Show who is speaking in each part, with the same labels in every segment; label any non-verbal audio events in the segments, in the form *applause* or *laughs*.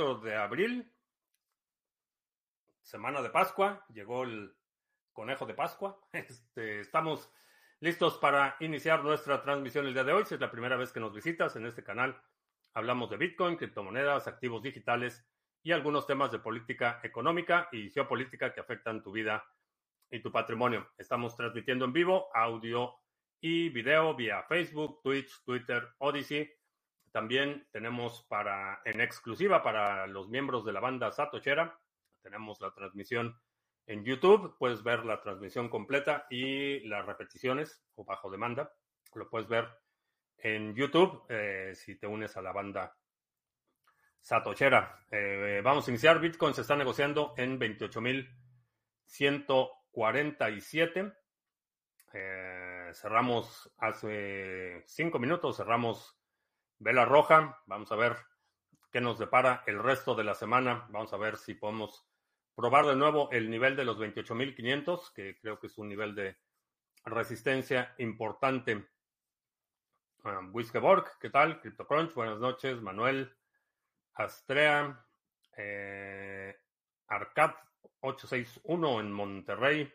Speaker 1: 4 de abril, semana de Pascua, llegó el conejo de Pascua. *laughs* Este, estamos listos para iniciar nuestra transmisión el día de hoy. Si es la primera vez que nos visitas en este canal, hablamos de Bitcoin, criptomonedas, activos digitales y algunos temas de política económica y geopolítica que afectan tu vida y tu patrimonio. Estamos transmitiendo en vivo audio y video vía Facebook, Twitch, Twitter, Odyssey también tenemos para, en exclusiva para los miembros de la banda Satochera, tenemos la transmisión en YouTube. Puedes ver la transmisión completa y las repeticiones o bajo demanda. Lo puedes ver en YouTube eh, si te unes a la banda Satochera. Eh, vamos a iniciar. Bitcoin se está negociando en 28.147. Eh, cerramos hace cinco minutos, cerramos vela roja. Vamos a ver qué nos depara el resto de la semana. Vamos a ver si podemos probar de nuevo el nivel de los 28.500, que creo que es un nivel de resistencia importante. Um, ¿qué tal? CryptoCrunch, buenas noches. Manuel, Astrea, eh, Arcad 861 en Monterrey.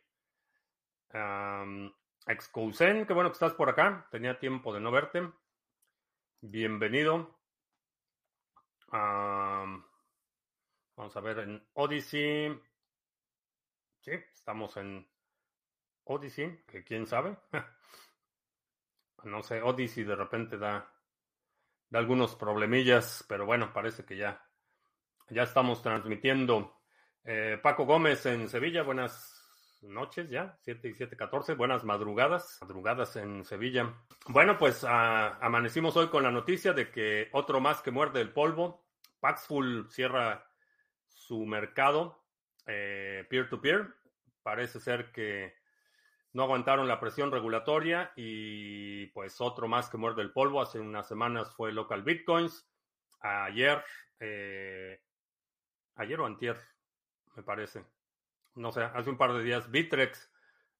Speaker 1: Um, Excousen, qué bueno que estás por acá. Tenía tiempo de no verte. Bienvenido. vamos a ver en Odyssey. Sí, estamos en Odyssey, que quién sabe. *laughs* no sé, Odyssey de repente da, da algunos problemillas, pero bueno, parece que ya, ya estamos transmitiendo. Eh, Paco Gómez en Sevilla, buenas noches ya, 7 y 7, 14. Buenas madrugadas, madrugadas en Sevilla. Bueno, pues ah, amanecimos hoy con la noticia de que otro más que muerde el polvo. Paxful cierra su mercado eh, peer-to-peer. Parece ser que no aguantaron la presión regulatoria y pues otro más que muerde el polvo. Hace unas semanas fue Local Bitcoins. Ayer, eh, ayer o antier, me parece no sé, hace un par de días, Bitrex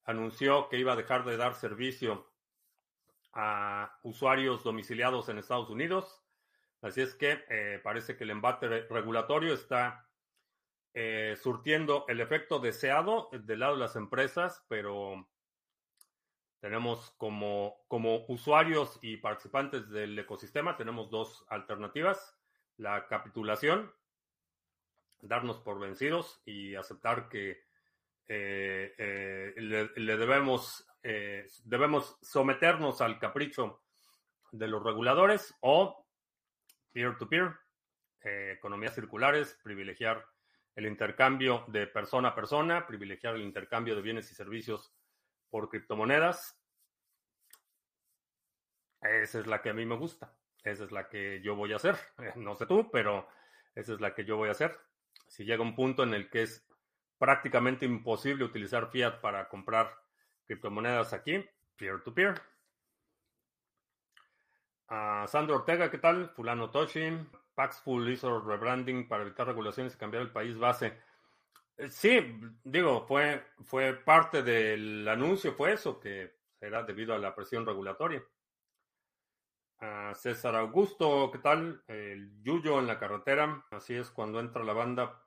Speaker 1: anunció que iba a dejar de dar servicio a usuarios domiciliados en Estados Unidos. Así es que eh, parece que el embate regulatorio está eh, surtiendo el efecto deseado del lado de las empresas, pero tenemos como, como usuarios y participantes del ecosistema, tenemos dos alternativas. La capitulación, darnos por vencidos y aceptar que eh, eh, le, debemos, eh, debemos someternos al capricho de los reguladores o peer-to-peer, economías circulares, privilegiar el intercambio de persona a persona, privilegiar el intercambio de bienes y servicios por criptomonedas. Esa es la que a mí me gusta. Esa es la que yo voy a hacer. *laughs* No sé tú, pero esa es la que yo voy a hacer. Si llega un punto en el que es prácticamente imposible utilizar fiat para comprar criptomonedas aquí, peer-to-peer. Ah, Sandro Ortega, ¿qué tal? Fulano Toshi. Paxful hizo rebranding para evitar regulaciones y cambiar el país base. Eh, sí, digo, fue, fue parte del anuncio, fue eso, que será debido a la presión regulatoria. Ah, César Augusto, ¿qué tal? El Yuyo en la carretera. Así es cuando entra la banda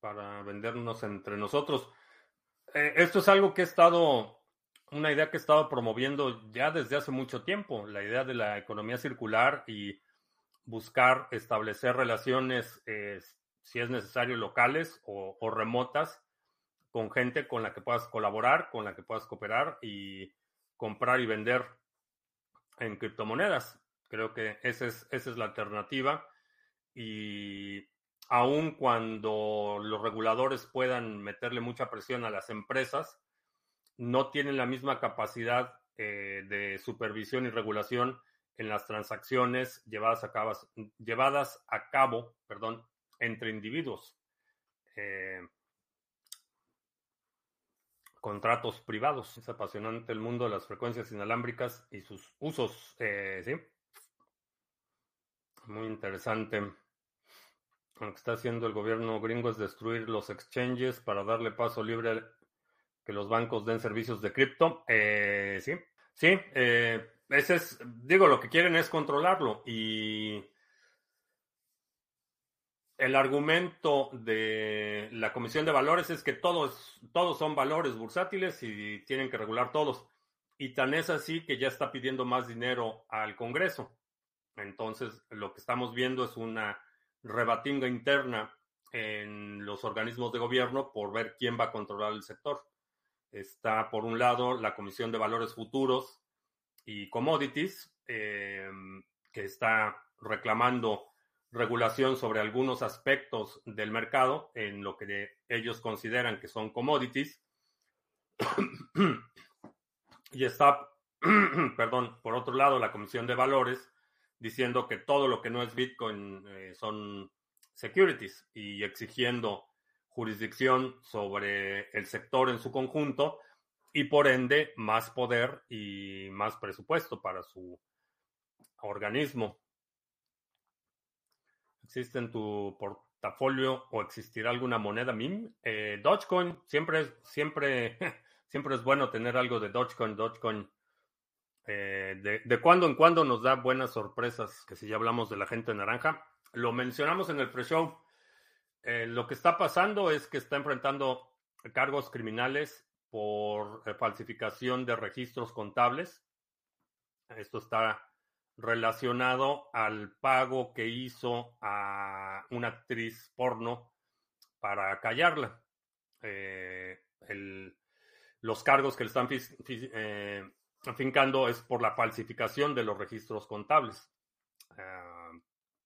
Speaker 1: para vendernos entre nosotros. Eh, esto es algo que he estado, una idea que he estado promoviendo ya desde hace mucho tiempo, la idea de la economía circular y buscar establecer relaciones, eh, si es necesario, locales o, remotas con gente con la que puedas colaborar, con la que puedas cooperar y comprar y vender en criptomonedas. Creo que esa es, esa es la alternativa y aun cuando los reguladores puedan meterle mucha presión a las empresas, no tienen la misma capacidad eh, de supervisión y regulación en las transacciones llevadas a cabo, llevadas a cabo perdón, entre individuos. Eh, contratos privados. Es apasionante el mundo de las frecuencias inalámbricas y sus usos. Eh, ¿sí? Muy interesante. Lo que está haciendo el gobierno gringo es destruir los exchanges para darle paso libre a que los bancos den servicios de cripto. Eh, sí, sí, eh, ese es, digo, lo que quieren es controlarlo y el argumento de la Comisión de Valores es que todos, todos son valores bursátiles y tienen que regular todos. Y tan es así que ya está pidiendo más dinero al Congreso. Entonces, lo que estamos viendo es una rebatinga interna en los organismos de gobierno por ver quién va a controlar el sector. Está, por un lado, la Comisión de Valores Futuros y Commodities, eh, que está reclamando regulación sobre algunos aspectos del mercado en lo que ellos consideran que son commodities. y está, *clears throat* perdón, por otro lado, la Comisión de Valores diciendo que todo lo que no es Bitcoin eh, son securities y exigiendo jurisdicción sobre el sector en su conjunto y por ende más poder y más presupuesto para su organismo. ¿Existe en tu portafolio o existirá alguna moneda MIM? Eh, Dogecoin, siempre, siempre, *laughs* siempre es bueno tener algo de Dogecoin. Dogecoin eh, de, de, cuando en cuando nos da buenas sorpresas, que si ya hablamos de la gente naranja. Lo mencionamos en el pre-show. Eh, lo que está pasando es que está enfrentando cargos criminales por eh, falsificación de registros contables. Esto está relacionado al pago que hizo a una actriz porno para callarla. Eh, los cargos que le están eh, afincando es por la falsificación de los registros contables ah,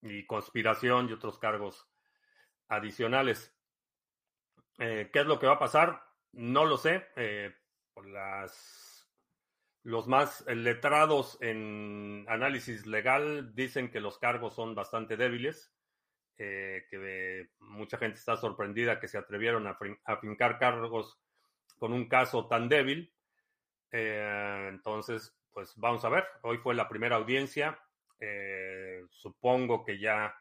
Speaker 1: y conspiración y otros cargos adicionales. Eh, ¿Qué es lo que va a pasar? No lo sé. por las los más letrados en análisis legal dicen que los cargos son bastante débiles, eh, que mucha gente está sorprendida que se atrevieron a, fincar cargos con un caso tan débil. Eh, entonces, pues vamos a ver. Hoy fue la primera audiencia. Eh, supongo que ya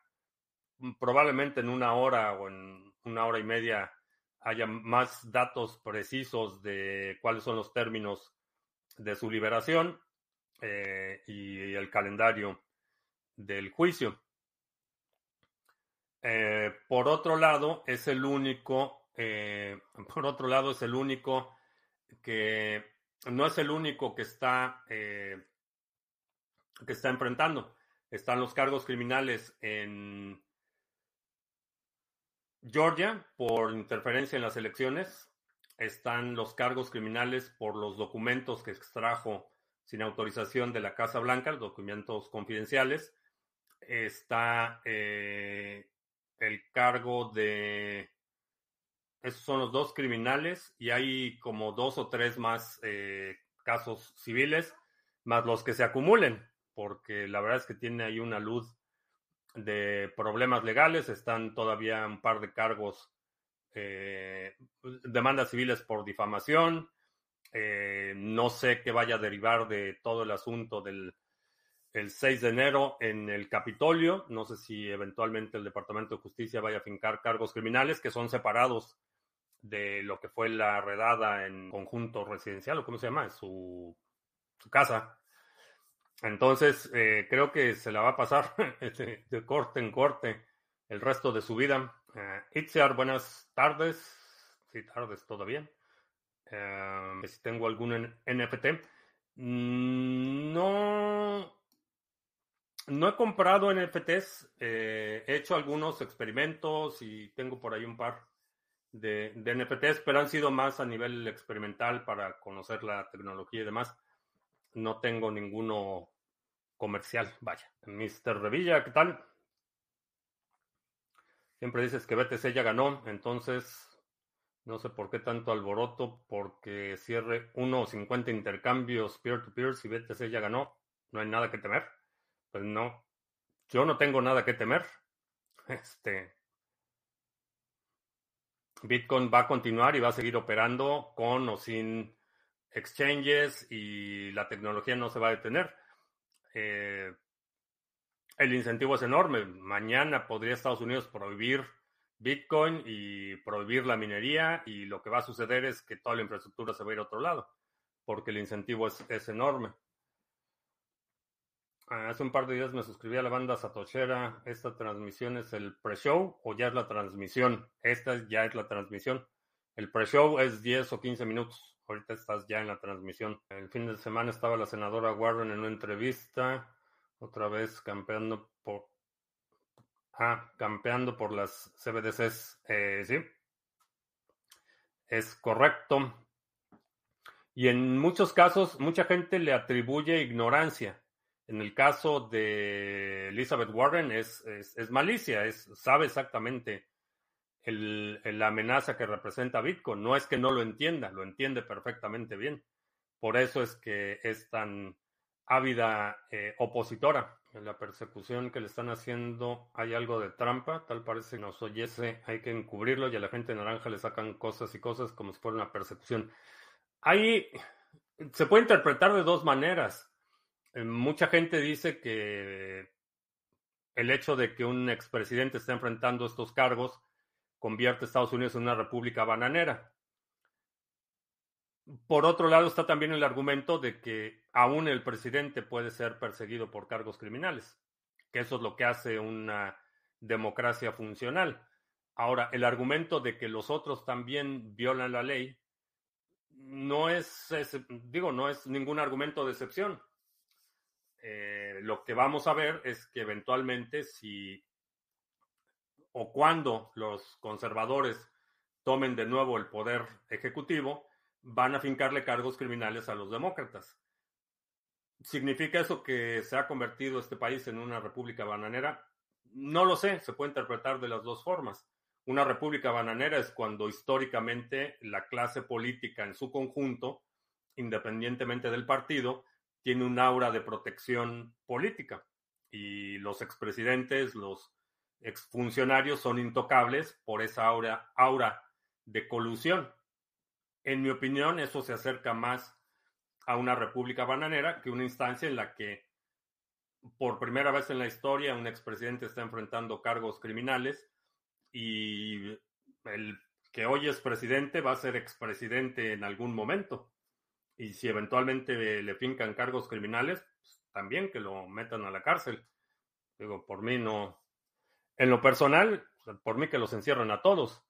Speaker 1: mm, probablemente en una hora o en una hora y media haya más datos precisos de cuáles son los términos de su liberación eh, y el calendario del juicio. Eh, por otro lado, es el único, eh, *laughs* por otro lado, es el único que no es el único que está que está enfrentando. Están los cargos criminales en Georgia por interferencia en las elecciones están los cargos criminales por los documentos que extrajo sin autorización de la Casa Blanca, los documentos confidenciales. Está eh, el cargo de... Esos son los dos criminales y hay como dos o tres más eh, casos civiles, más los que se acumulen, porque la verdad es que tiene ahí una luz de problemas legales. Están todavía un par de cargos eh, demandas civiles por difamación. Eh, no sé qué vaya a derivar de todo el asunto del el 6 de enero en el Capitolio. No sé si eventualmente el Departamento de Justicia vaya a fincar cargos criminales que son separados de lo que fue la redada en conjunto residencial, o cómo se llama, su, su casa. Entonces, eh, creo que se la va a pasar *laughs* de corte en corte el resto de su vida. Uh, Itziar, buenas tardes. Sí, tardes todavía. Uh, si tengo algún NFT. Mm, no. No he comprado NFTs. Eh, he hecho algunos experimentos y tengo por ahí un par de, de, NFTs, pero han sido más a nivel experimental para conocer la tecnología y demás. No tengo ninguno comercial. Vaya. Mr. Revilla, ¿qué tal? Siempre dices que BTC ya ganó, entonces no sé por qué tanto alboroto, porque cierre 1.50 intercambios peer-to-peer si BTC ya ganó, no hay nada que temer. Pues no, yo no tengo nada que temer. *laughs* Este Bitcoin va a continuar y va a seguir operando con o sin exchanges y la tecnología no se va a detener. Eh, el incentivo es enorme. Mañana podría Estados Unidos prohibir Bitcoin y prohibir la minería y lo que va a suceder es que toda la infraestructura se va a ir a otro lado porque el incentivo es, enorme. Hace un par de días me suscribí a la banda Satoshera. ¿Esta transmisión es el pre-show o ya es la transmisión? Esta ya es la transmisión. El pre-show es 10 o 15 minutos. Ahorita estás ya en la transmisión. El fin de semana estaba la senadora Warren en una entrevista. Otra vez campeando por. Ah, campeando por las CBDCs. Eh, sí. Es correcto. Y en muchos casos, mucha gente le atribuye ignorancia. En el caso de Elizabeth Warren es, es, malicia, es, sabe exactamente el, la amenaza que representa Bitcoin. No es que no lo entienda, lo entiende perfectamente bien. Por eso es que es tan ávida eh, opositora. En la persecución que le están haciendo hay algo de trampa, tal parece que nos oyese, hay que encubrirlo y a la gente naranja le sacan cosas y cosas como si fuera una persecución. Ahí se puede interpretar de dos maneras. Eh, mucha gente dice que el hecho de que un expresidente esté enfrentando estos cargos convierte a Estados Unidos en una república bananera. Por otro lado está también el argumento de que aún el presidente puede ser perseguido por cargos criminales, que eso es lo que hace una democracia funcional. Ahora, el argumento de que los otros también violan la ley no es, digo, no es ningún argumento de excepción. Eh, lo que vamos a ver es que eventualmente si o cuando los conservadores tomen de nuevo el poder ejecutivo, van a fincarle cargos criminales a los demócratas. ¿Significa eso que se ha convertido este país en una república bananera? No lo sé, se puede interpretar de las dos formas. Una república bananera es cuando históricamente la clase política en su conjunto, independientemente del partido, tiene un aura de protección política. Y los expresidentes, los exfuncionarios son intocables por esa aura, aura de colusión. En mi opinión, eso se acerca más a una república bananera que una instancia en la que por primera vez en la historia un expresidente está enfrentando cargos criminales y el que hoy es presidente va a ser expresidente en algún momento. Y si eventualmente le fincan cargos criminales, pues, también que lo metan a la cárcel. Digo, por mí no. En lo personal, por mí que los encierren a todos.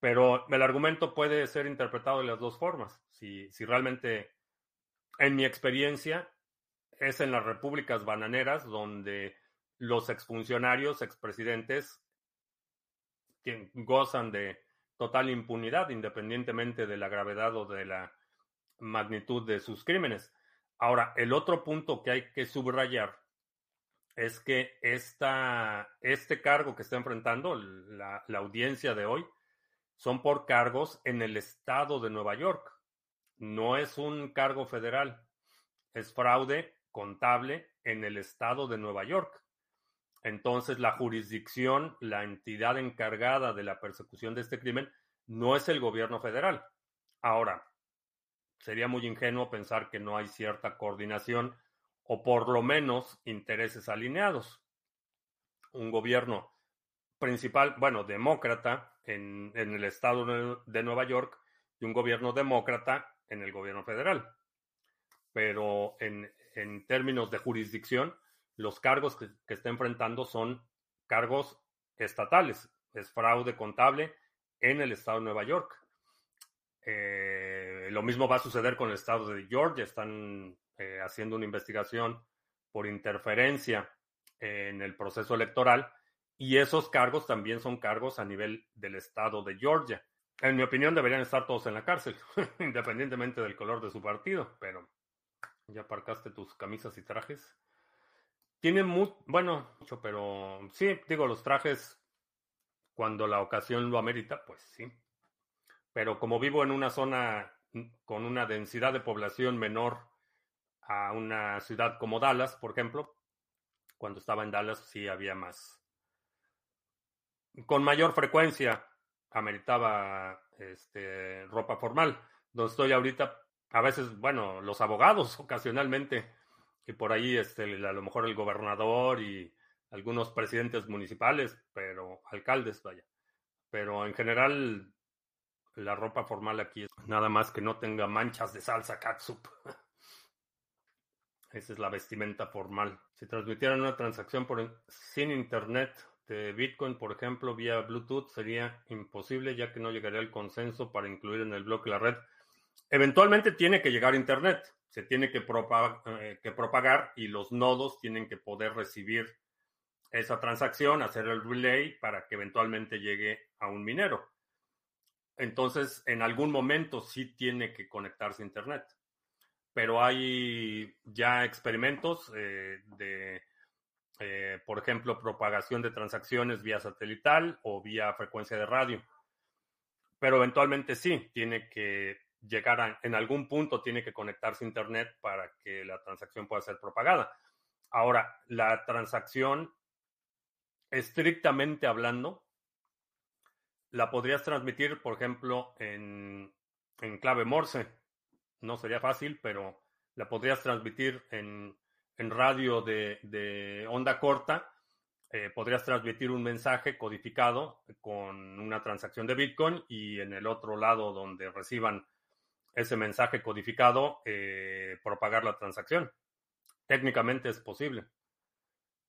Speaker 1: Pero el argumento puede ser interpretado de las dos formas. Si, si realmente, en mi experiencia, es en las repúblicas bananeras donde los exfuncionarios, expresidentes, que gozan de total impunidad independientemente de la gravedad o de la magnitud de sus crímenes. Ahora, el otro punto que hay que subrayar es que esta, este cargo que está enfrentando la, la audiencia de hoy son por cargos en el estado de Nueva York. No es un cargo federal, es fraude contable en el estado de Nueva York. Entonces, la jurisdicción, la entidad encargada de la persecución de este crimen, no es el gobierno federal. Ahora, sería muy ingenuo pensar que no hay cierta coordinación o por lo menos intereses alineados. Un gobierno principal, bueno, demócrata en, el estado de Nueva York y un gobierno demócrata en el gobierno federal. Pero en, en términos de jurisdicción, los cargos que, está enfrentando son cargos estatales. Es fraude contable en el estado de Nueva York. Eh, lo mismo va a suceder con el estado de Georgia. Están eh, haciendo una investigación por interferencia en el proceso electoral y esos cargos también son cargos a nivel del estado de Georgia. En mi opinión deberían estar todos en la cárcel, *laughs* independientemente del color de su partido, pero ya aparcaste tus camisas y trajes. Tiene muy, bueno, mucho, pero sí, digo, los trajes, cuando la ocasión lo amerita, pues sí. Pero como vivo en una zona con una densidad de población menor a una ciudad como Dallas, por ejemplo, cuando estaba en Dallas sí había más. Con mayor frecuencia ameritaba este, ropa formal. Donde estoy ahorita, a veces, bueno, los abogados *laughs* ocasionalmente que por ahí este, a lo mejor el gobernador y algunos presidentes municipales, pero alcaldes, vaya. Pero en general, la ropa formal aquí es nada más que no tenga manchas de salsa catsup. *laughs* Esa es la vestimenta formal. Si transmitieran una transacción por, sin internet de Bitcoin, por ejemplo, vía Bluetooth, sería imposible ya que no llegaría el consenso para incluir en el bloque la red. Eventualmente tiene que llegar a internet, se tiene que, eh, que propagar y los nodos tienen que poder recibir esa transacción, hacer el relay para que eventualmente llegue a un minero. Entonces, en algún momento sí tiene que conectarse a Internet. Pero hay ya experimentos eh, de, eh, por ejemplo, propagación de transacciones vía satelital o vía frecuencia de radio. Pero eventualmente sí, tiene que llegar a, en algún punto, tiene que conectarse a Internet para que la transacción pueda ser propagada. Ahora, la transacción, estrictamente hablando, la podrías transmitir, por ejemplo, en, clave Morse. No sería fácil, pero la podrías transmitir en, radio de, onda corta. Eh, podrías transmitir un mensaje codificado con una transacción de Bitcoin y en el otro lado donde reciban ese mensaje codificado, eh, propagar la transacción. Técnicamente es posible.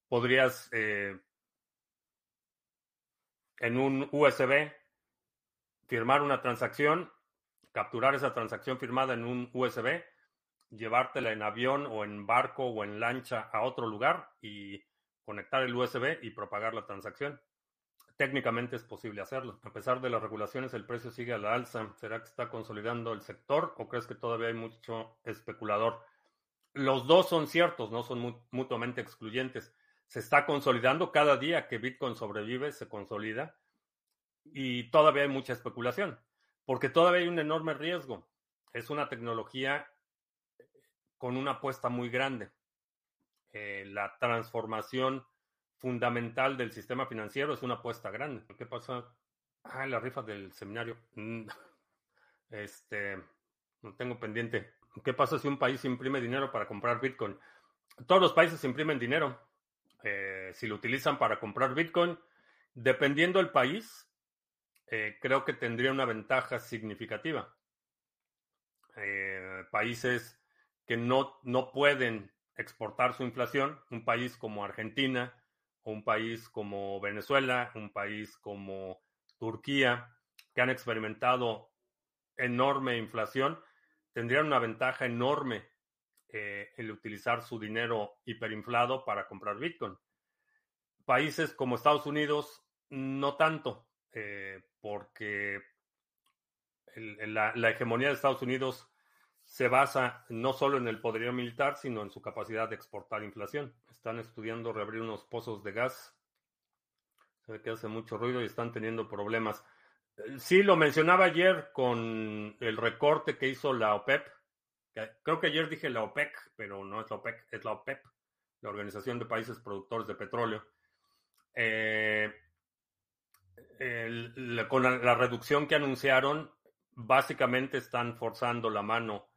Speaker 1: Podrías eh, en un USB, firmar una transacción, capturar esa transacción firmada en un USB, llevártela en avión o en barco o en lancha a otro lugar y conectar el USB y propagar la transacción. Técnicamente es posible hacerlo. A pesar de las regulaciones, el precio sigue a la alza. ¿Será que está consolidando el sector o crees que todavía hay mucho especulador? Los dos son ciertos, no son mutuamente excluyentes se está consolidando. Cada día que Bitcoin sobrevive, se consolida. Y todavía hay mucha especulación, porque todavía hay un enorme riesgo. Es una tecnología con una apuesta muy grande. Eh, la transformación fundamental del sistema financiero es una apuesta grande. ¿Qué pasa? Ah, la rifa del seminario. Mm, *laughs* este, no tengo pendiente. ¿Qué pasa si un país imprime dinero para comprar Bitcoin? Todos los países imprimen dinero. Eh, si lo utilizan para comprar Bitcoin, dependiendo del país, eh, creo que tendría una ventaja significativa. Países que no, no pueden exportar su inflación, un país como Argentina, o un país como Venezuela, un país como Turquía, que han experimentado enorme inflación, tendrían una ventaja enorme eh, el utilizar su dinero hiperinflado para comprar Bitcoin. Países como Estados Unidos, no tanto, eh, porque la, hegemonía de Estados Unidos se basa no solo en el poderío militar, sino en su capacidad de exportar inflación. Están estudiando reabrir unos pozos de gas. Se ve que hace mucho ruido y están teniendo problemas. Eh, sí, lo mencionaba ayer con el recorte que hizo la OPEP Creo que ayer dije la OPEC, pero no es la OPEC, es la OPEP, la Organización de Países Productores de Petróleo. Eh, con la, reducción que anunciaron, básicamente están forzando la mano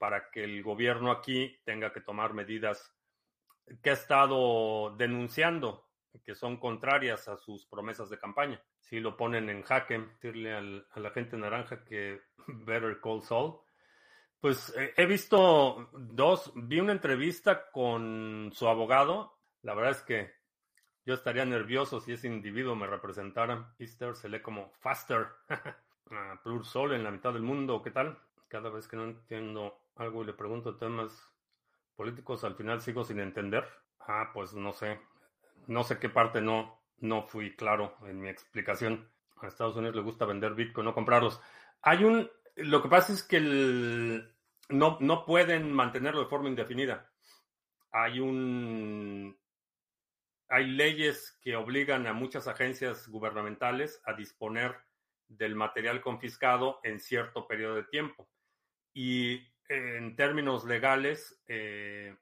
Speaker 1: para que el gobierno aquí tenga que tomar medidas que ha estado denunciando, que son contrarias a sus promesas de campaña. Si lo ponen en jaque, decirle a la gente naranja que *laughs* Better Call Saul pues eh, he visto dos, vi una entrevista con su abogado. La verdad es que yo estaría nervioso si ese individuo me representara. Easter se lee como faster. *laughs* Plur Sol en la mitad del mundo, ¿qué tal? Cada vez que no entiendo algo y le pregunto temas políticos, al final sigo sin entender. Ah, pues no sé. No sé qué parte no, no fui claro en mi explicación. A Estados Unidos le gusta vender Bitcoin, no comprarlos. Hay un lo que pasa es que no, no pueden mantenerlo de forma indefinida. Hay un hay leyes que obligan a muchas agencias gubernamentales a disponer del material confiscado en cierto periodo de tiempo. Y en términos legales, eh,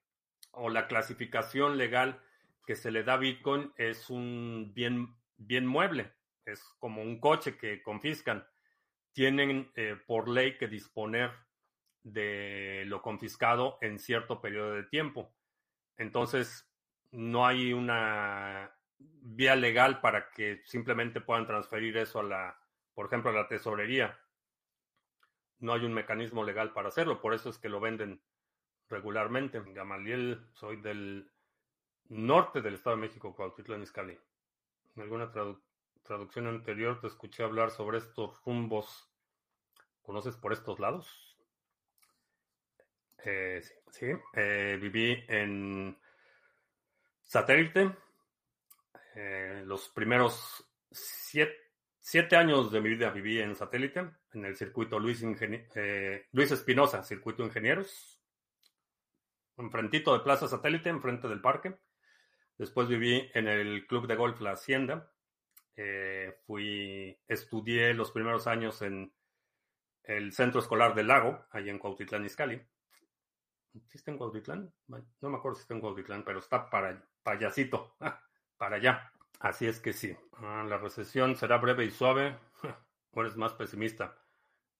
Speaker 1: o la clasificación legal que se le da a Bitcoin es un bien, bien mueble, es como un coche que confiscan tienen eh, por ley que disponer de lo confiscado en cierto periodo de tiempo. Entonces, no hay una vía legal para que simplemente puedan transferir eso a la, por ejemplo, a la tesorería. No hay un mecanismo legal para hacerlo, por eso es que lo venden regularmente. Gamaliel, soy del norte del Estado de México, Cuautitlán Izcalli. En alguna traducción anterior te escuché hablar sobre estos rumbos. ¿Conoces por estos lados? Eh, sí, eh, viví en satélite. Eh, los primeros siete, años de mi vida viví en satélite, en el circuito Luis, Luis Espinosa, circuito ingenieros. Enfrentito de Plaza Satélite, enfrente del parque. Después viví en el club de golf La Hacienda. fui, estudié los primeros años en el centro escolar del lago, allá en Cuautitlán Izcalli. ¿Sí está en Cuautitlán? no me acuerdo si está en Cuautitlán, pero está para payasito, *laughs* para allá. Así es que sí. Ah, la recesión será breve y suave. *laughs* ¿O eres más pesimista?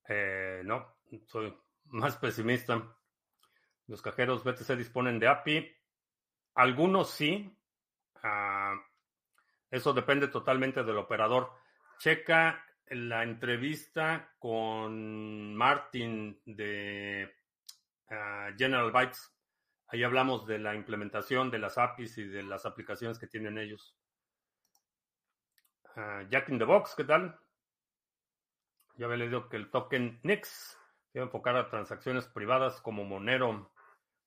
Speaker 1: Eh, no, soy más pesimista. Los cajeros BTC disponen de API. Algunos sí. Ah, eso depende totalmente del operador. Checa la entrevista con Martin de General Bytes. Ahí hablamos de la implementación de las APIs y de las aplicaciones que tienen ellos. Jack in the Box, ¿qué tal? Ya había leído que el token NIX debe enfocar a transacciones privadas como Monero,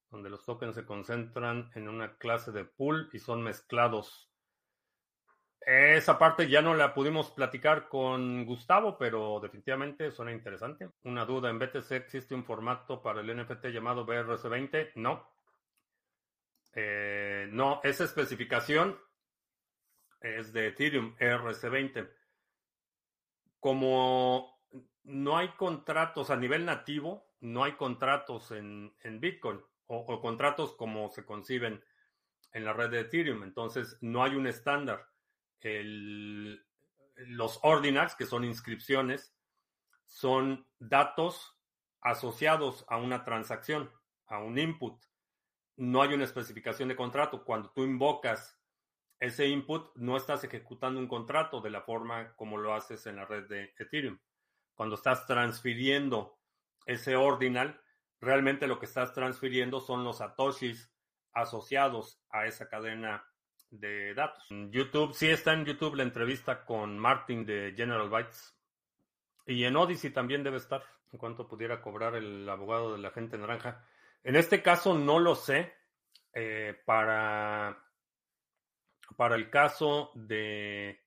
Speaker 1: donde los tokens se concentran en una clase de pool y son mezclados. Esa parte ya no la pudimos platicar con Gustavo, pero definitivamente suena interesante. Una duda, ¿en BTC existe un formato para el NFT llamado BRC20? No. Eh, no, esa especificación es de Ethereum RC20. Como no hay contratos a nivel nativo, no hay contratos en, Bitcoin o, o contratos como se conciben en la red de Ethereum. Entonces, no hay un estándar los ordinals, que son inscripciones, son datos asociados a una transacción, a un input. No hay una especificación de contrato. Cuando tú invocas ese input, no estás ejecutando un contrato de la forma como lo haces en la red de Ethereum. Cuando estás transfiriendo ese ordinal, realmente lo que estás transfiriendo son los satoshis asociados a esa cadena de datos. YouTube, sí está en YouTube la entrevista con Martin de General Bytes. Y en Odyssey también debe estar, en cuanto pudiera cobrar el abogado de la gente naranja. En este caso no lo sé. Eh, para, para el caso de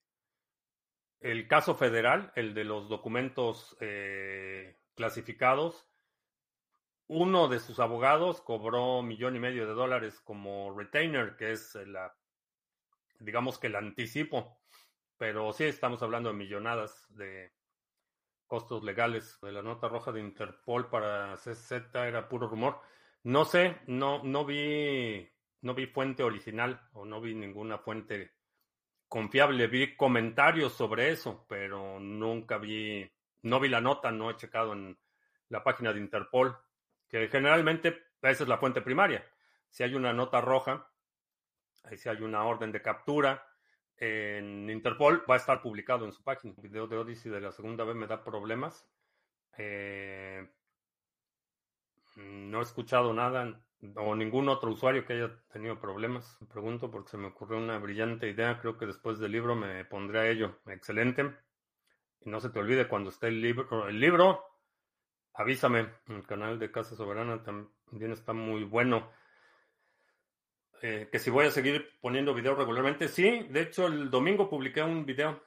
Speaker 1: el caso federal, el de los documentos eh, clasificados, uno de sus abogados cobró millón y medio de dólares como retainer, que es la digamos que el anticipo, pero sí estamos hablando de millonadas de costos legales. De la nota roja de Interpol para CZ era puro rumor. No sé, no, no vi, no vi fuente original o no vi ninguna fuente confiable. Vi comentarios sobre eso, pero nunca vi, no vi la nota, no he checado en la página de Interpol, que generalmente esa es la fuente primaria. Si hay una nota roja, si hay una orden de captura en Interpol, va a estar publicado en su página. El video de Odyssey de la segunda vez me da problemas. Eh, no he escuchado nada o ningún otro usuario que haya tenido problemas. Me pregunto porque se me ocurrió una brillante idea. Creo que después del libro me pondré a ello. Excelente. Y no se te olvide cuando esté el libro, el libro, avísame. El canal de Casa Soberana también está muy bueno. Eh, que si voy a seguir poniendo videos regularmente. Sí, de hecho el domingo publiqué un video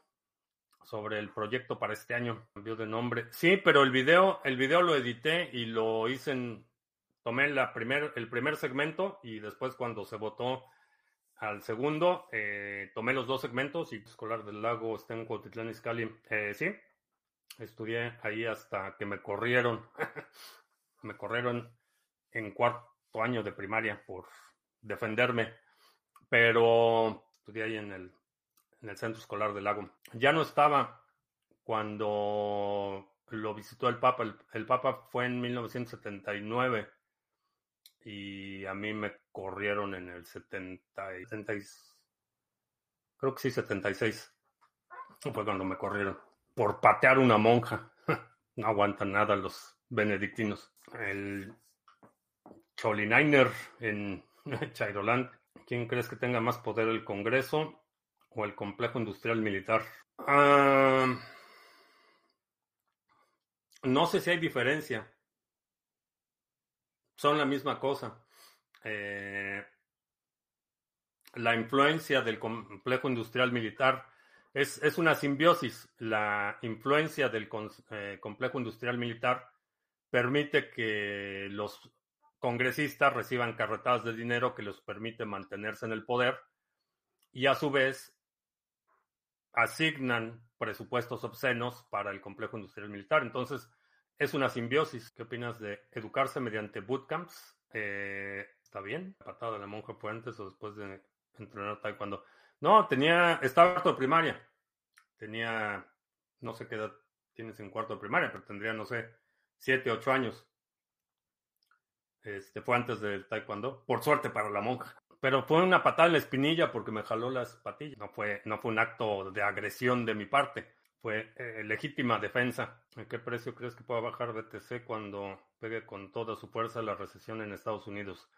Speaker 1: sobre el proyecto para este año. Cambió de nombre. Sí, pero el video, el video lo edité y lo hice en. Tomé la primer, el primer segmento y después cuando se votó al segundo, eh, tomé los dos segmentos y Escolar del Lago está en Cuautitlán Izcalli. Eh, sí, estudié ahí hasta que me corrieron. *laughs* me corrieron en cuarto año de primaria por defenderme, pero estudié ahí en el, en el centro escolar del lago. Ya no estaba cuando lo visitó el Papa. El, Papa fue en 1979 y a mí me corrieron en el 70, creo que sí, 76. Fue cuando me corrieron por patear una monja. *laughs* No aguantan nada los benedictinos. El Cholininer en *laughs* Chairoland. ¿Quién crees que tenga más poder, el Congreso o el complejo industrial militar? Ah, no sé si hay diferencia. Son la misma cosa. Eh, la influencia del complejo industrial militar es, es una simbiosis. La influencia del eh, complejo industrial militar permite que los congresistas reciban carretadas de dinero que les permite mantenerse en el poder y a su vez asignan presupuestos obscenos para el complejo industrial militar. Entonces, es una simbiosis. ¿Qué opinas de educarse mediante bootcamps? Eh, ¿Está bien? Patada de la monja fue antes o después de entrenar taekwondo. No, tenía, estaba en de primaria. Tenía, no sé qué edad tienes en cuarto de primaria, pero tendría, no sé, siete, ocho años. Este, fue antes del taekwondo. Por suerte para la monja. Pero fue una patada en la espinilla porque me jaló las patillas. No fue, no fue un acto de agresión de mi parte. Fue eh, legítima defensa. ¿A qué precio crees que pueda bajar BTC cuando pegue con toda su fuerza la recesión en Estados Unidos?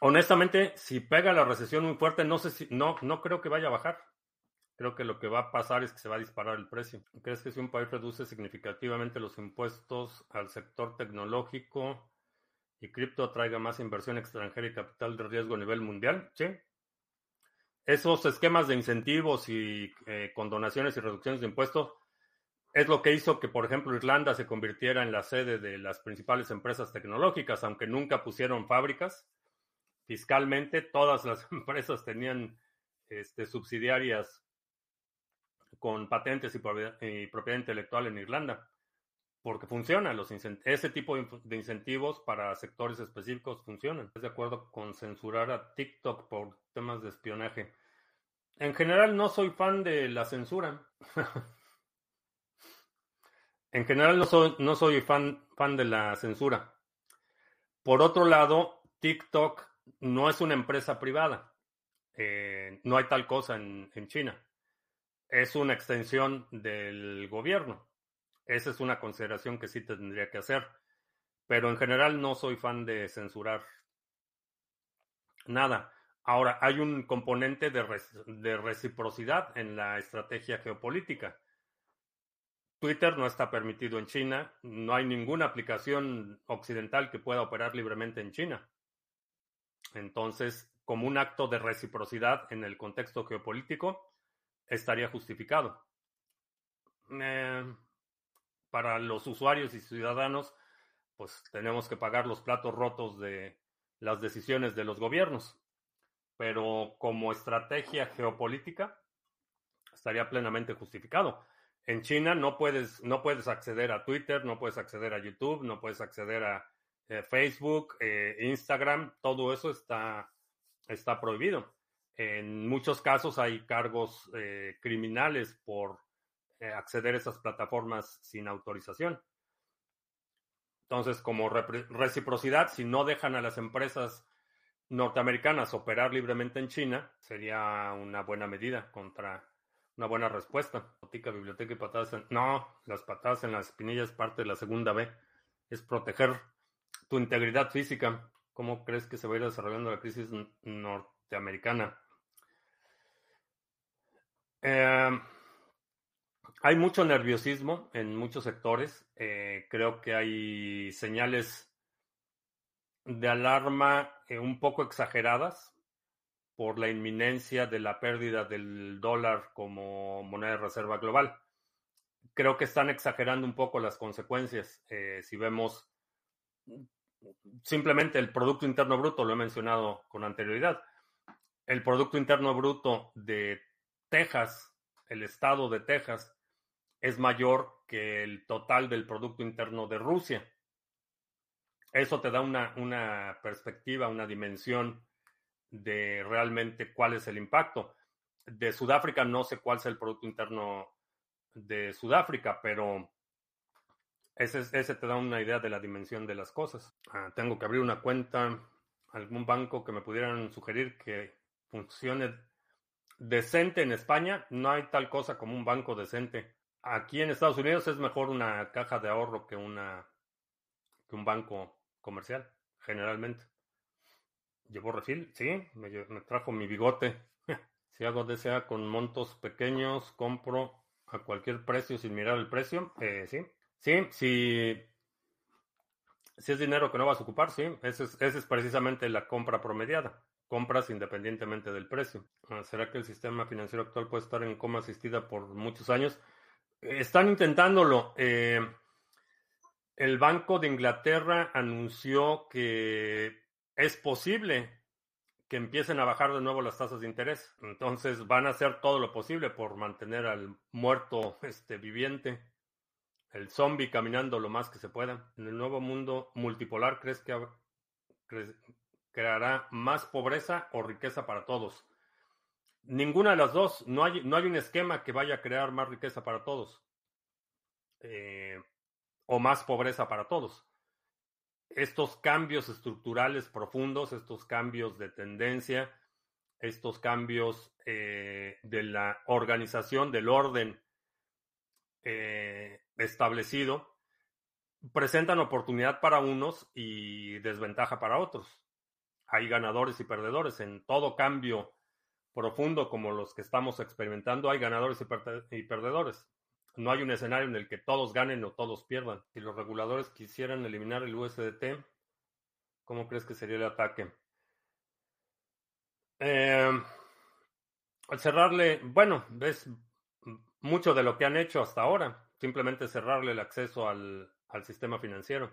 Speaker 1: Honestamente, si pega la recesión muy fuerte, no sé si, no, no creo que vaya a bajar. Creo que lo que va a pasar es que se va a disparar el precio. ¿Crees que si un país reduce significativamente los impuestos al sector tecnológico y cripto traiga más inversión extranjera y capital de riesgo a nivel mundial? Sí. Esos esquemas de incentivos y eh, condonaciones y reducciones de impuestos es lo que hizo que, por ejemplo, Irlanda se convirtiera en la sede de las principales empresas tecnológicas, aunque nunca pusieron fábricas. Fiscalmente todas las *laughs* empresas tenían este, subsidiarias con patentes y propiedad, intelectual en Irlanda, porque funcionan los ese tipo de incentivos para sectores específicos funcionan. ¿Estás de acuerdo con censurar a TikTok por temas de espionaje? En general no soy fan de la censura. *laughs* en general no soy, fan de la censura. Por otro lado, TikTok no es una empresa privada. Eh, no hay tal cosa en, China. Es una extensión del gobierno. Esa es una consideración que sí tendría que hacer. Pero en general no soy fan de censurar nada. Ahora, hay un componente de, de reciprocidad en la estrategia geopolítica. Twitter no está permitido en China. No hay ninguna aplicación occidental que pueda operar libremente en China. Entonces, como un acto de reciprocidad en el contexto geopolítico, estaría justificado. Eh, para los usuarios y ciudadanos, pues tenemos que pagar los platos rotos de las decisiones de los gobiernos. Pero como estrategia geopolítica, estaría plenamente justificado. En China no puedes, no puedes acceder a Twitter, no puedes acceder a YouTube, no puedes acceder a eh, Facebook, eh, Instagram, todo eso está, está prohibido. En muchos casos hay cargos eh, criminales por acceder a esas plataformas sin autorización. Entonces, como reciprocidad, si no dejan a las empresas norteamericanas operar libremente en China, sería una buena medida contra una buena respuesta. Biblioteca y patadas No, las patadas en las espinillas parte de la segunda B. Es proteger tu integridad física. ¿Cómo crees que se va a ir desarrollando la crisis norteamericana? Em, hay mucho nerviosismo en muchos sectores. Eh, creo que hay señales de alarma eh, un poco exageradas por la inminencia de la pérdida del dólar como moneda de reserva global. Creo que están exagerando un poco las consecuencias. Eh, si vemos simplemente el Producto Interno Bruto, lo he mencionado con anterioridad. El Producto Interno Bruto de Texas, el estado de Texas, es mayor que el total del Producto Interno de Rusia. Eso te da una, una perspectiva, una dimensión de realmente cuál es el impacto. De Sudáfrica no sé cuál es el Producto Interno de Sudáfrica, pero ese, ese te da una idea de la dimensión de las cosas. Ah, tengo que abrir una cuenta, algún banco que me pudieran sugerir que funcione decente en España. No hay tal cosa como un banco decente. Aquí en Estados Unidos es mejor una caja de ahorro que una que un banco comercial, generalmente. ¿Llevó refil? Sí, me, trajo mi bigote. *laughs* si hago DCA con montos pequeños, compro a cualquier precio sin mirar el precio. Eh, sí, sí, sí. Si es dinero que no vas a ocupar, sí. Esa es, es precisamente la compra promediada. Compras independientemente del precio. Ah, ¿Será que el sistema financiero actual puede estar en coma asistida por muchos años? Están intentándolo. Eh, el Banco de Inglaterra anunció que es posible que empiecen a bajar de nuevo las tasas de interés. Entonces van a hacer todo lo posible por mantener al muerto este, viviente, el zombie caminando lo más que se pueda. En el nuevo mundo multipolar, ¿crees que creará más pobreza o riqueza para todos? Ninguna de las dos. No hay, no hay un esquema que vaya a crear más riqueza para todos. Eh, o más pobreza para todos estos cambios estructurales profundos, estos cambios de tendencia, estos cambios eh, de la organización, del orden eh, establecido, presentan oportunidad para unos y desventaja para otros. Hay ganadores y perdedores. En todo cambio profundo como los que estamos experimentando, hay ganadores y perdedores no hay un escenario en el que todos ganen o todos pierdan. Si los reguladores quisieran eliminar el USDT, ¿cómo crees que sería el ataque? Eh, al cerrarle, bueno, es mucho de lo que han hecho hasta ahora. Simplemente cerrarle el acceso al, sistema financiero.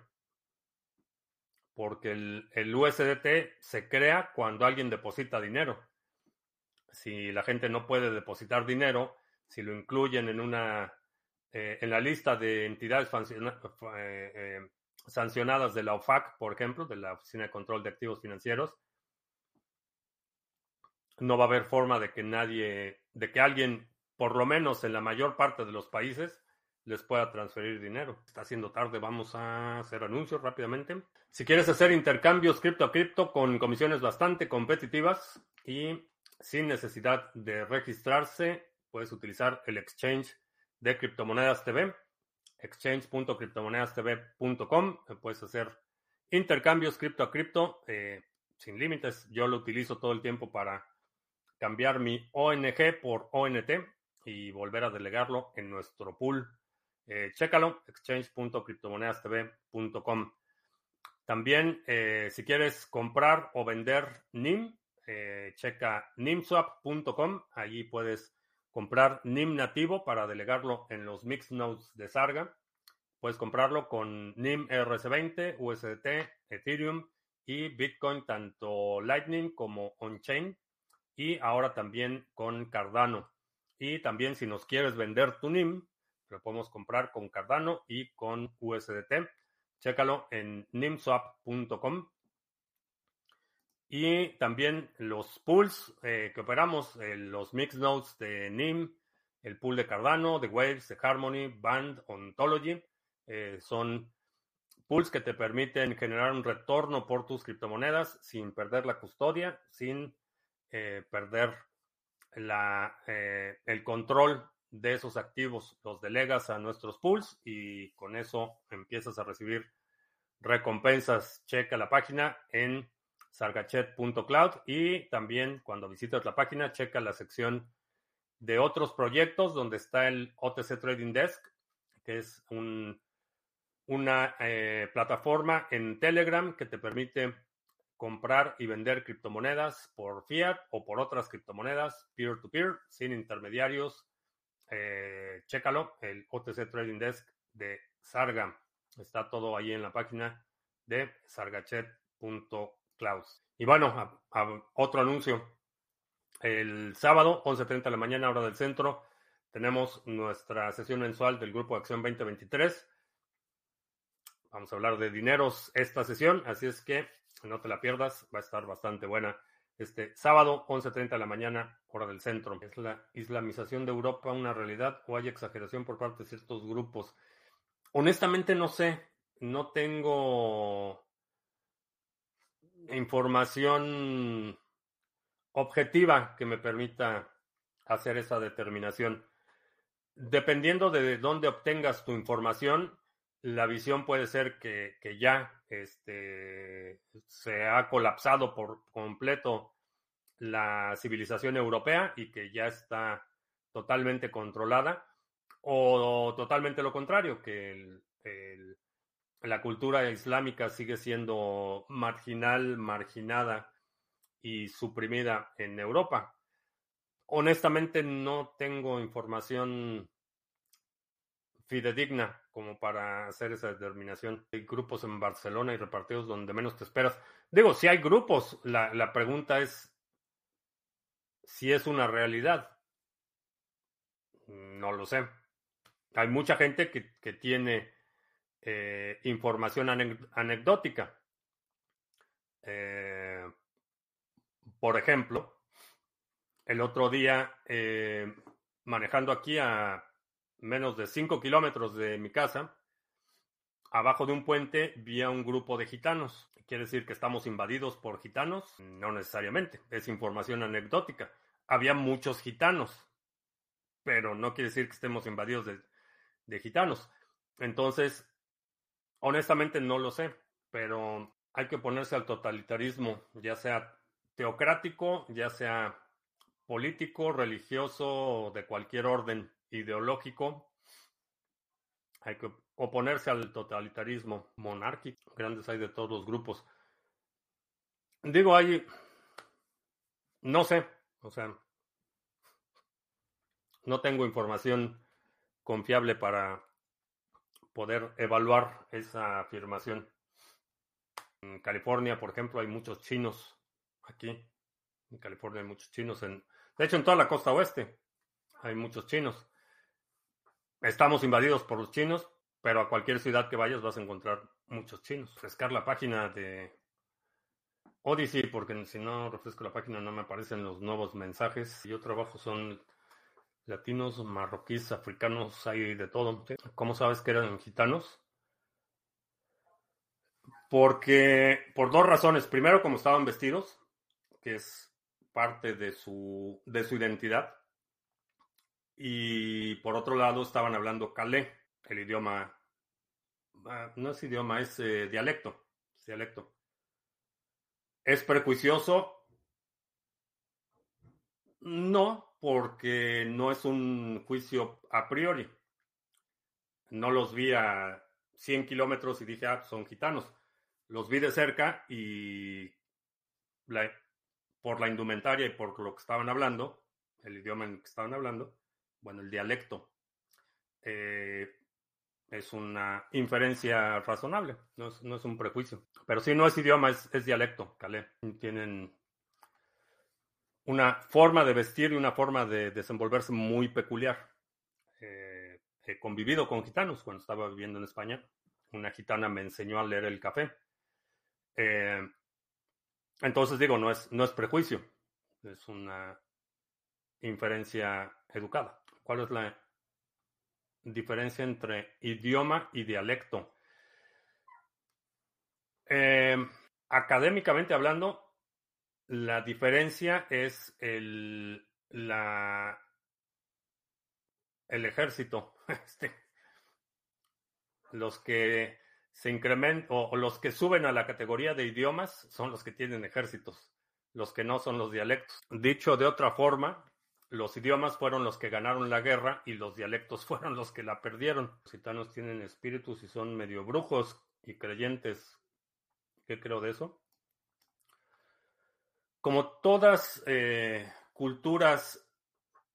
Speaker 1: Porque el USDT se crea cuando alguien deposita dinero. Si la gente no puede depositar dinero, si lo incluyen en una eh, en la lista de entidades eh, eh, sancionadas de la OFAC, por ejemplo, de la Oficina de Control de Activos Financieros, no va a haber forma de que nadie, de que alguien, por lo menos en la mayor parte de los países, les pueda transferir dinero. Está haciendo tarde, vamos a hacer anuncios rápidamente. Si quieres hacer intercambios cripto a cripto con comisiones bastante competitivas y sin necesidad de registrarse, puedes utilizar el exchange de Criptomonedas TV, exchange.criptomonedastv.com. Puedes hacer intercambios cripto a cripto eh, sin límites. Yo lo utilizo todo el tiempo para cambiar mi ONG por ONT y volver a delegarlo en nuestro pool. Eh, chécalo, exchange.criptomonedastv.com. También, eh, si quieres comprar o vender NIM, eh, checa nimswap.com. Allí puedes comprar NIM nativo para delegarlo en los mix nodes de Sarga. Puedes comprarlo con NIM RS20, USDT, Ethereum y Bitcoin, tanto Lightning como on-chain. Y ahora también con Cardano. Y también si nos quieres vender tu NIM, lo podemos comprar con Cardano y con USDT. Chécalo en nimswap.com. Y también los pools eh, que operamos, eh, los mix nodes de NIM, el pool de Cardano, de Waves, de Harmony, Band, Ontology, eh, son pools que te permiten generar un retorno por tus criptomonedas sin perder la custodia, sin perder la, el control de esos activos. Los delegas a nuestros pools y con eso empiezas a recibir recompensas. Checa la página en sargachet.cloud y también cuando visitas la página checa la sección de otros proyectos donde está el OTC Trading Desk, que es una eh, plataforma en Telegram que te permite comprar y vender criptomonedas por fiat o por otras criptomonedas peer-to-peer sin intermediarios. Eh, chécalo, el OTC Trading Desk de Sarga. Está todo ahí en la página de sargachet.cloud. Klaus. Y bueno, otro anuncio. El sábado, 11.30 de la mañana, hora del centro, tenemos nuestra sesión mensual del Grupo Acción 2023. Vamos a hablar de dineros esta sesión, así es que no te la pierdas, va a estar bastante buena. Este sábado, 11.30 de la mañana, hora del centro. ¿Es la islamización de Europa una realidad o hay exageración por parte de ciertos grupos? Honestamente no sé, no tengo información objetiva que me permita hacer esa determinación. Dependiendo de dónde obtengas tu información, la visión puede ser que, que ya este, se ha colapsado por completo la civilización europea y que ya está totalmente controlada, o totalmente lo contrario, que el, el, la cultura islámica sigue siendo marginal, marginada y suprimida en Europa. Honestamente no tengo información fidedigna como para hacer esa determinación. Hay grupos en Barcelona y repartidos donde menos te esperas. Digo, si hay grupos, la, pregunta es si es una realidad. No lo sé. Hay mucha gente que, que tiene eh, información anecdótica. Eh, por ejemplo, el otro día, eh, manejando aquí a menos de 5 kilómetros de mi casa, abajo de un puente vi a un grupo de gitanos. ¿Quiere decir que estamos invadidos por gitanos? No necesariamente, es información anecdótica. Había muchos gitanos, pero no quiere decir que estemos invadidos de, de gitanos. Entonces, honestamente no lo sé, pero hay que ponerse al totalitarismo, ya sea teocrático, ya sea político, religioso, de cualquier orden ideológico. Hay que oponerse al totalitarismo monárquico. Grandes hay de todos los grupos. Digo, hay... No sé, o sea, no tengo información confiable para poder evaluar esa afirmación. En California, por ejemplo, hay muchos chinos aquí. En California hay muchos chinos. En, de hecho, en toda la costa oeste hay muchos chinos. Estamos invadidos por los chinos, pero a cualquier ciudad que vayas vas a encontrar muchos chinos. Refrescar la página de Odyssey, porque si no refresco la página no me aparecen los nuevos mensajes. Yo trabajo son latinos, marroquíes, africanos, hay de todo. ¿Cómo sabes que eran gitanos? Porque, por dos razones. Primero, como estaban vestidos, que es parte de su, de su identidad. Y por otro lado, estaban hablando calé, el idioma, ah, no es idioma, es eh, dialecto, es dialecto. ¿Es prejuicioso? No, porque no es un juicio a priori. No los vi a 100 kilómetros y dije, ah, son gitanos. Los vi de cerca y por la indumentaria y por lo que estaban hablando, el idioma en el que estaban hablando, bueno, el dialecto, eh, es una inferencia razonable, no es, un prejuicio. Pero si no es idioma, es dialecto, calé. Tienen una forma de vestir y una forma de desenvolverse muy peculiar. Eh, he convivido con gitanos cuando estaba viviendo en España. Una gitana me enseñó a leer el café. Eh, entonces digo, no es, no es prejuicio, es una inferencia educada. ¿Cuál es la diferencia entre idioma y dialecto? Eh, académicamente hablando, la diferencia es el, el ejército. *laughs* Este, los que se incrementan o, los que suben a la categoría de idiomas son los que tienen ejércitos. Los que no son los dialectos. Dicho de otra forma, los idiomas fueron los que ganaron la guerra y los dialectos *laughs* fueron los que la perdieron. Los gitanos tienen espíritus y son medio brujos y creyentes. ¿Qué creo de eso? Como todas eh, culturas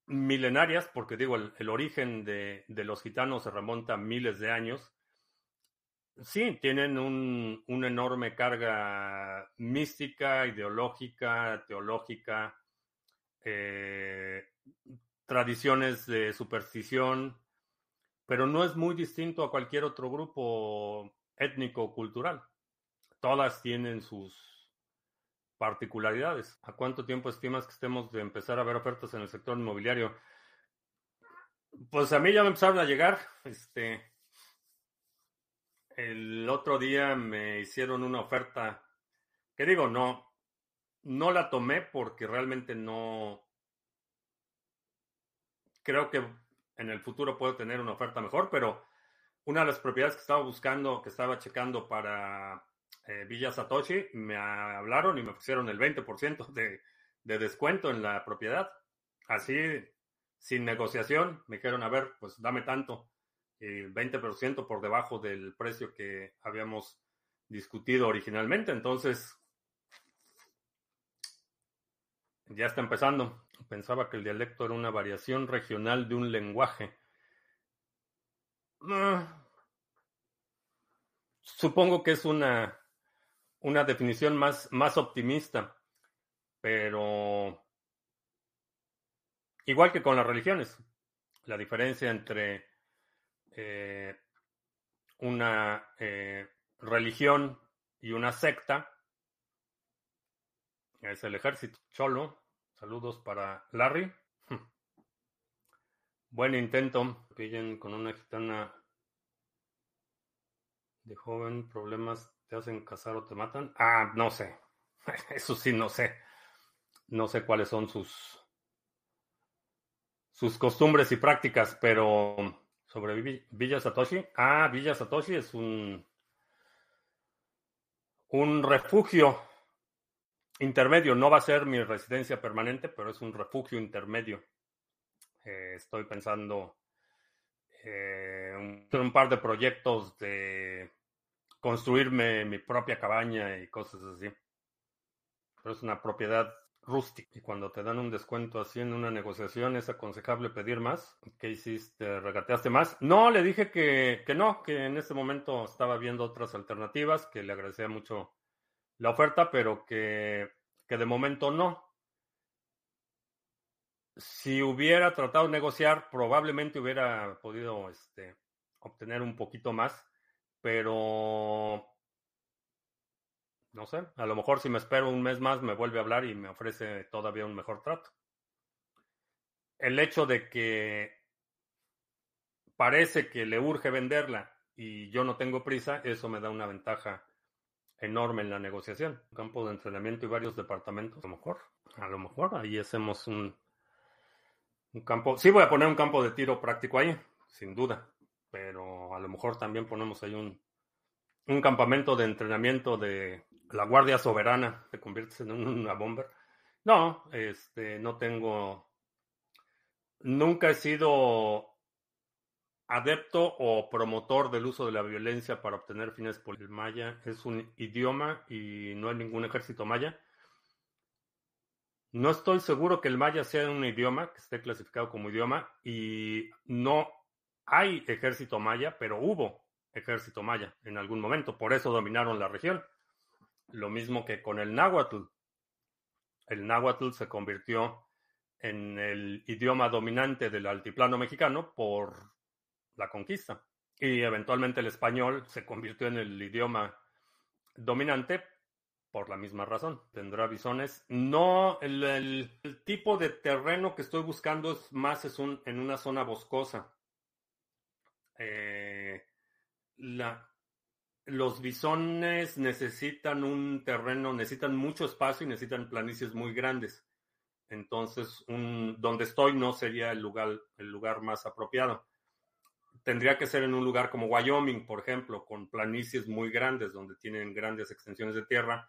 Speaker 1: milenarias, porque digo, el, origen de, los gitanos se remonta a miles de años, sí, tienen una enorme carga mística, ideológica, teológica, eh, tradiciones de superstición, pero no es muy distinto a cualquier otro grupo étnico cultural. Todas tienen sus particularidades. ¿A cuánto tiempo estimas que estemos de empezar a ver ofertas en el sector inmobiliario? Pues a mí ya me empezaron a llegar. Este, el otro día me hicieron una oferta que digo, no, no la tomé porque realmente no creo que en el futuro puedo tener una oferta mejor, pero una de las propiedades que estaba buscando, que estaba checando para eh, Villa Satoshi, me hablaron y me ofrecieron el 20% de, de descuento en la propiedad. Así, sin negociación, me dijeron, a ver, pues dame tanto, el 20% por debajo del precio que habíamos discutido originalmente. Entonces, ya está empezando. Pensaba que el dialecto era una variación regional de un lenguaje. Ah, supongo que es una, una definición más, más optimista, pero igual que con las religiones, la diferencia entre eh, una eh, religión y una secta es el ejército cholo. Saludos para Larry. *laughs* Buen intento. Pillen con una gitana de joven, problemas te hacen casar o te matan. Ah, no sé. *laughs* Eso sí, no sé. No sé cuáles son sus sus costumbres y prácticas, pero sobre Villa Satoshi. Ah, Villa Satoshi es un un refugio intermedio. No va a ser mi residencia permanente, pero es un refugio intermedio. Eh, estoy pensando eh, un, un, par de proyectos de construirme mi propia cabaña y cosas así. Pero es una propiedad rústica. Y cuando te dan un descuento así en una negociación, ¿es aconsejable pedir más? ¿Qué hiciste? ¿Regateaste más? No, le dije que, que no, que en este momento estaba viendo otras alternativas, que le agradecía mucho la oferta, pero que, que de momento no. Si hubiera tratado de negociar, probablemente hubiera podido este, obtener un poquito más pero no sé, a lo mejor si me espero un mes más me vuelve a hablar y me ofrece todavía un mejor trato. El hecho de que parece que le urge venderla y yo no tengo prisa, eso me da una ventaja enorme en la negociación. Campo de entrenamiento y varios departamentos, a lo mejor, a lo mejor ahí hacemos un, un campo. Sí voy a poner un campo de tiro práctico ahí, sin duda pero a lo mejor también ponemos ahí un, un campamento de entrenamiento de la Guardia Soberana, te conviertes en una bomber. No, este, no tengo, nunca he sido adepto o promotor del uso de la violencia para obtener fines políticos. El maya es un idioma y no hay ningún ejército maya. No estoy seguro que el maya sea un idioma, que esté clasificado como idioma, y no hay ejército maya, pero hubo ejército maya en algún momento, por eso dominaron la región. Lo mismo que con el náhuatl. El náhuatl se convirtió en el idioma dominante del altiplano mexicano por la conquista. Y eventualmente el español se convirtió en el idioma dominante por la misma razón. Tendrá bisones. No, el, el tipo de terreno que estoy buscando es más es un, en una zona boscosa. Eh, los bisones necesitan un terreno, necesitan mucho espacio y necesitan planicies muy grandes. Entonces, donde estoy no sería el lugar, el lugar más apropiado. Tendría que ser en un lugar como Wyoming, por ejemplo, con planicies muy grandes, donde tienen grandes extensiones de tierra,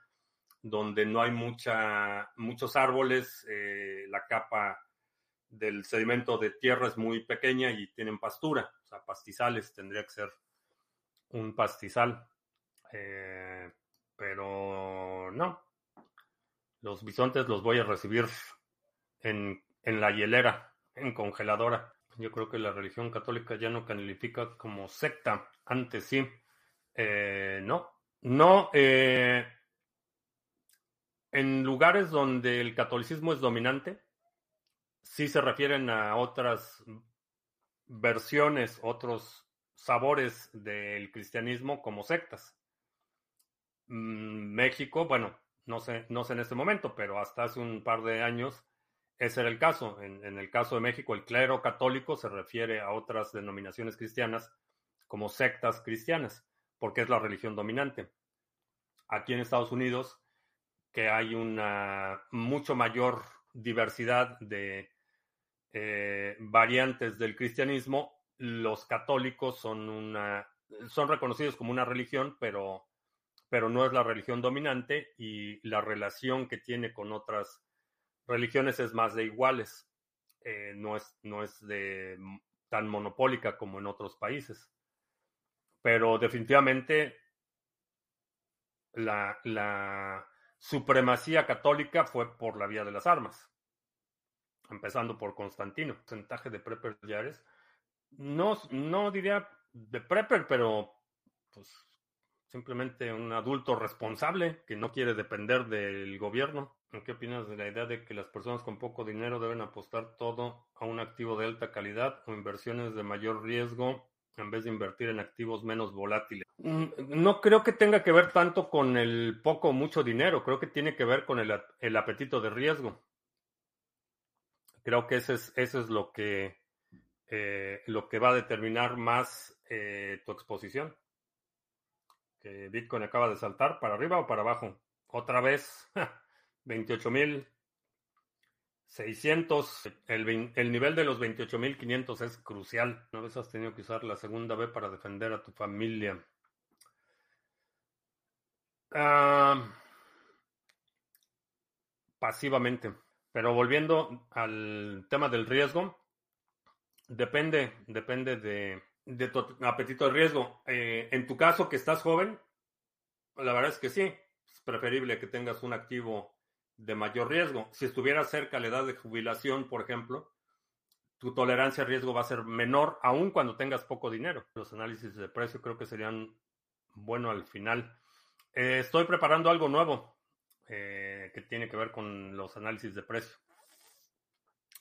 Speaker 1: donde no hay mucha, muchos árboles, eh, la capa del sedimento de tierra es muy pequeña y tienen pastura, o sea, pastizales, tendría que ser un pastizal. Eh, pero no, los bisontes los voy a recibir en, en la hielera, en congeladora. Yo creo que la religión católica ya no califica como secta. Antes sí. Eh, no. No. Eh, en lugares donde el catolicismo es dominante, sí se refieren a otras versiones, otros sabores del cristianismo como sectas. Mm, México, bueno, no sé, no sé en este momento, pero hasta hace un par de años ese era el caso. En, en, el caso de México, el clero católico se refiere a otras denominaciones cristianas como sectas cristianas, porque es la religión dominante. Aquí en Estados Unidos, que hay una mucho mayor diversidad de eh, variantes del cristianismo, los católicos son una son reconocidos como una religión, pero, pero no es la religión dominante y la relación que tiene con otras religiones es más de iguales. Eh, no, es, no es de tan monopólica como en otros países. Pero definitivamente la, la supremacía católica fue por la vía de las armas, empezando por Constantino. Porcentaje de preppers yares. No, no diría de prepper, pero pues simplemente un adulto responsable que no quiere depender del gobierno. ¿Qué opinas de la idea de que las personas con poco dinero deben apostar todo a un activo de alta calidad o inversiones de mayor riesgo en vez de invertir en activos menos volátiles? Mm, no creo que tenga que ver tanto con el poco o mucho dinero, creo que tiene que ver con el, apetito de riesgo. Creo que ese es, eso es lo que, eh, lo que va a determinar más eh, tu exposición. Que Bitcoin acaba de saltar para arriba o para abajo. Otra vez. *laughs* 28.600. El, el nivel de los 28.500 es crucial. Una vez has tenido que usar la segunda B para defender a tu familia. Ah, pasivamente. Pero volviendo al tema del riesgo, depende, depende de, tu apetito de riesgo. Eh, en tu caso, que estás joven, la verdad es que sí, es preferible que tengas un activo de mayor riesgo. Si estuvieras cerca de la edad de jubilación, por ejemplo, tu tolerancia a riesgo va a ser menor, aun cuando tengas poco dinero. Los análisis de precio creo que serían bueno al final. Eh, estoy preparando algo nuevo eh, que tiene que ver con los análisis de precio.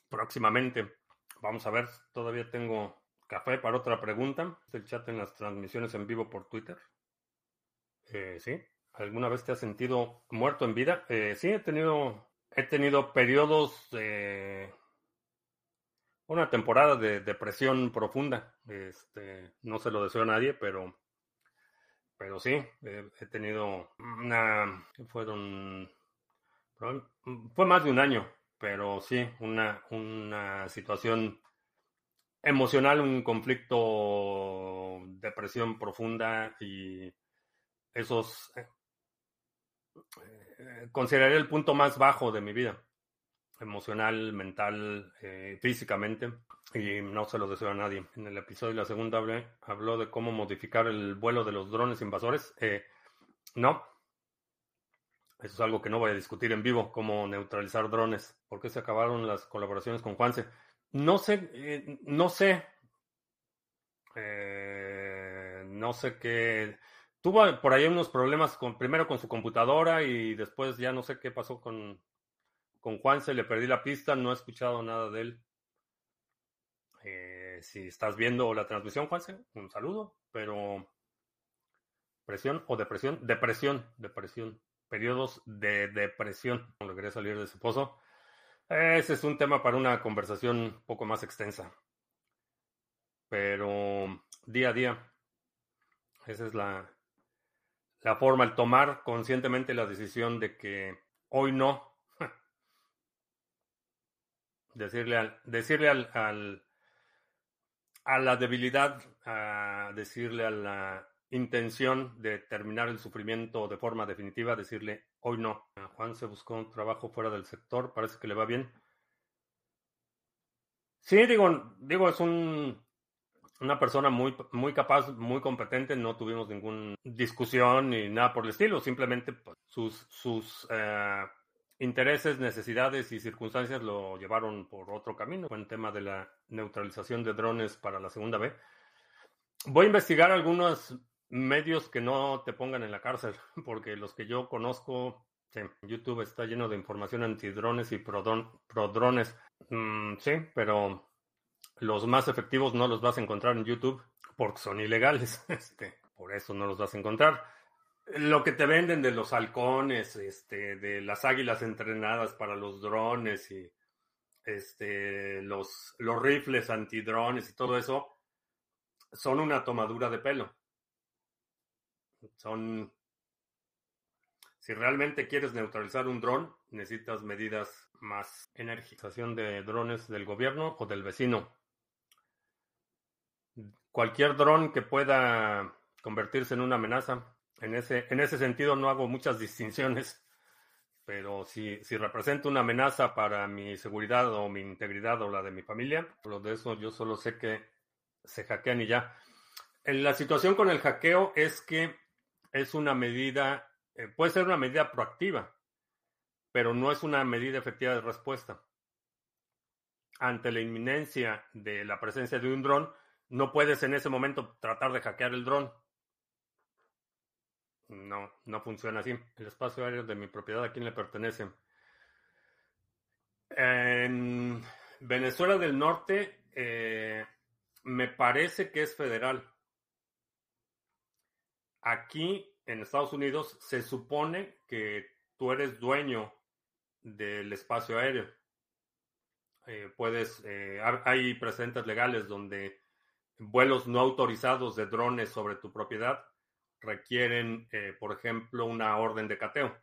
Speaker 1: Próximamente, vamos a ver, todavía tengo café para otra pregunta. El chat en las transmisiones en vivo por Twitter. Eh, sí, ¿Alguna vez te has sentido muerto en vida? Eh, sí, he tenido, he tenido periodos de una temporada de depresión profunda. Este, no se lo deseo a nadie, pero, pero sí, he tenido una, fueron, fue más de un año, pero sí, una, una situación emocional, un conflicto, depresión profunda y esos eh, consideraría el punto más bajo de mi vida, emocional, mental, eh, físicamente, y no se lo deseo a nadie. En el episodio de la segunda habló de cómo modificar el vuelo de los drones invasores. Eh, no, eso es algo que no voy a discutir en vivo, cómo neutralizar drones. ¿Por qué se acabaron las colaboraciones con Juanse? No sé, no sé. no sé qué. Tuvo por ahí unos problemas con, primero con su computadora y después ya no sé qué pasó con, con Juan, se le perdí la pista, no he escuchado nada de él. Eh, si estás viendo la transmisión, Juanse, un saludo, pero presión o depresión, depresión, depresión, periodos de depresión, cuando quería salir de su pozo. Ese es un tema para una conversación un poco más extensa. Pero día a día, esa es la, la forma, el tomar conscientemente la decisión de que hoy no. Decirle al, decirle al, al, a la debilidad, a decirle a la intención de terminar el sufrimiento de forma definitiva, decirle hoy no. Juan se buscó un trabajo fuera del sector, parece que le va bien. Sí, digo, digo, es un una persona muy, muy capaz, muy competente, no tuvimos ninguna discusión ni nada por el estilo, simplemente pues, sus, sus eh, intereses, necesidades y circunstancias lo llevaron por otro camino. Fue el tema de la neutralización de drones para la segunda vez. Voy a investigar algunos medios que no te pongan en la cárcel, *laughs* porque los que yo conozco, YouTube está lleno de información antidrones y pro. Mm, sí, pero los más efectivos no los vas a encontrar en YouTube porque son ilegales. *laughs* Este, por eso no los vas a encontrar. Lo que te venden de los halcones, este, de las águilas entrenadas para los drones y este, los, los rifles antidrones y todo eso, son una tomadura de pelo. Son. Si realmente quieres neutralizar un dron, necesitas medidas más energización de drones del gobierno o del vecino. cualquier dron que pueda convertirse en una amenaza. En ese, en ese sentido no hago muchas distinciones, pero si, si representa una amenaza para mi seguridad o mi integridad o la de mi familia, lo de eso yo solo sé que se hackean y ya. La situación con el hackeo es que es una medida, eh, puede ser una medida proactiva, pero no es una medida efectiva de respuesta. Ante la inminencia de la presencia de un dron, no puedes en ese momento tratar de hackear el dron. No, no funciona así. El espacio aéreo de mi propiedad, ¿a quién le pertenece? En Venezuela del Norte, eh, me parece que es federal. Aquí en Estados Unidos se supone que tú eres dueño del espacio aéreo. Eh, puedes, eh, hay precedentes legales donde vuelos no autorizados de drones sobre tu propiedad requieren, eh, por ejemplo, una orden de cateo.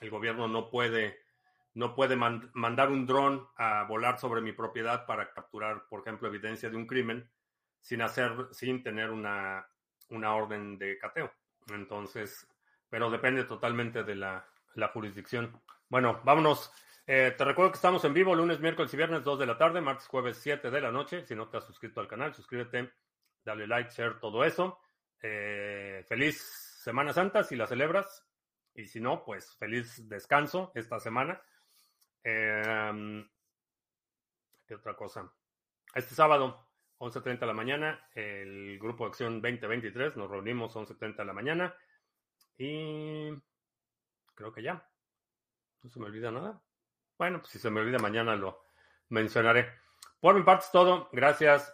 Speaker 1: El gobierno no puede, no puede mandar un dron a volar sobre mi propiedad para capturar, por ejemplo, evidencia de un crimen sin hacer, sin tener una, una orden de cateo. Entonces, pero depende totalmente de la, la jurisdicción. Bueno, vámonos. Eh, te recuerdo que estamos en vivo lunes, miércoles y viernes, 2 de la tarde, martes, jueves, 7 de la noche. Si no te has suscrito al canal, suscríbete, dale like, share, todo eso. Eh, feliz Semana Santa si la celebras. Y si no, pues feliz descanso esta semana. Eh, ¿Qué otra cosa? Este sábado 11.30 de la mañana, el Grupo de Acción 2023, nos reunimos 11.30 de la mañana y creo que ya. No se me olvida nada. Bueno, pues si se me olvida mañana lo mencionaré. Por mi parte es todo. Gracias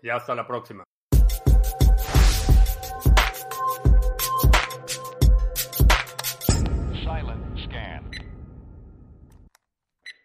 Speaker 1: y hasta la próxima.